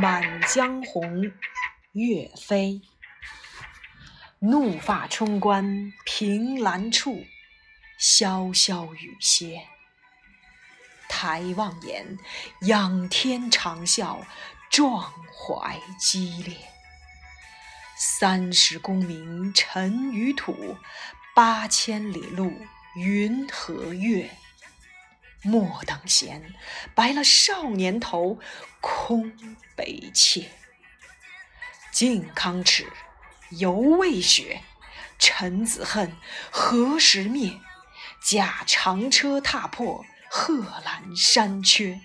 满江红》岳飞。怒发冲冠凭栏处，潇潇雨歇。抬望眼，仰天长啸，壮怀激烈。三十功名尘与土，八千里路云和月。莫等闲，白了少年头，空悲切。靖康耻，犹未雪，臣子恨，何时灭？驾长车踏破贺兰山缺。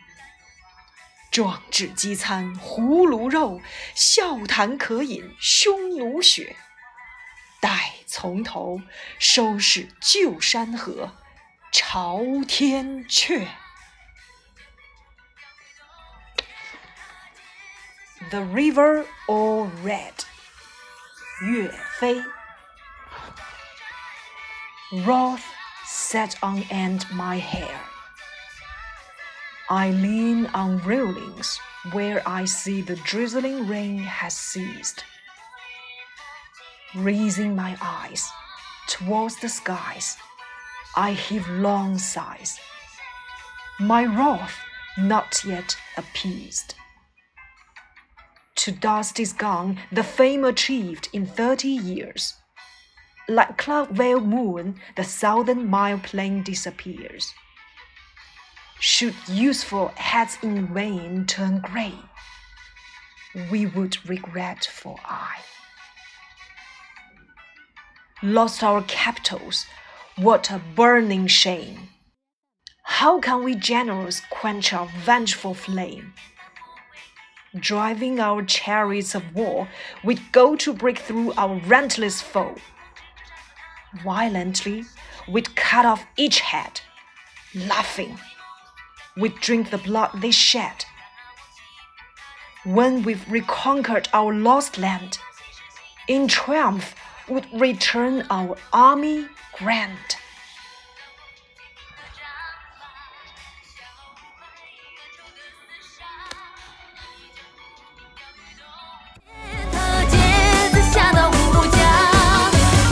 壮志饥餐胡虏肉，笑谈渴饮匈奴血。待从头收拾旧山河，朝天阙。The river all red. 岳飞 Wrath set on end my hair. I lean on railings where I see the drizzling rain has ceased. Raising my eyes towards the skies, I heave long sighs. My wrath not yet appeased. To dust is gone the fame achieved in thirty years. Like cloud veiled moon, the southern mile plain disappears. Should useful heads in vain turn grey, we would regret for aye. Lost our capitals, what a burning shame! How can we generals quench our vengeful flame? Driving our chariots of war, we go to break through our relentless foe. Violently, we'd cut off each head. Laughing, we'd drink the blood they shed. When we've reconquered our lost land, in triumph would return our army grand.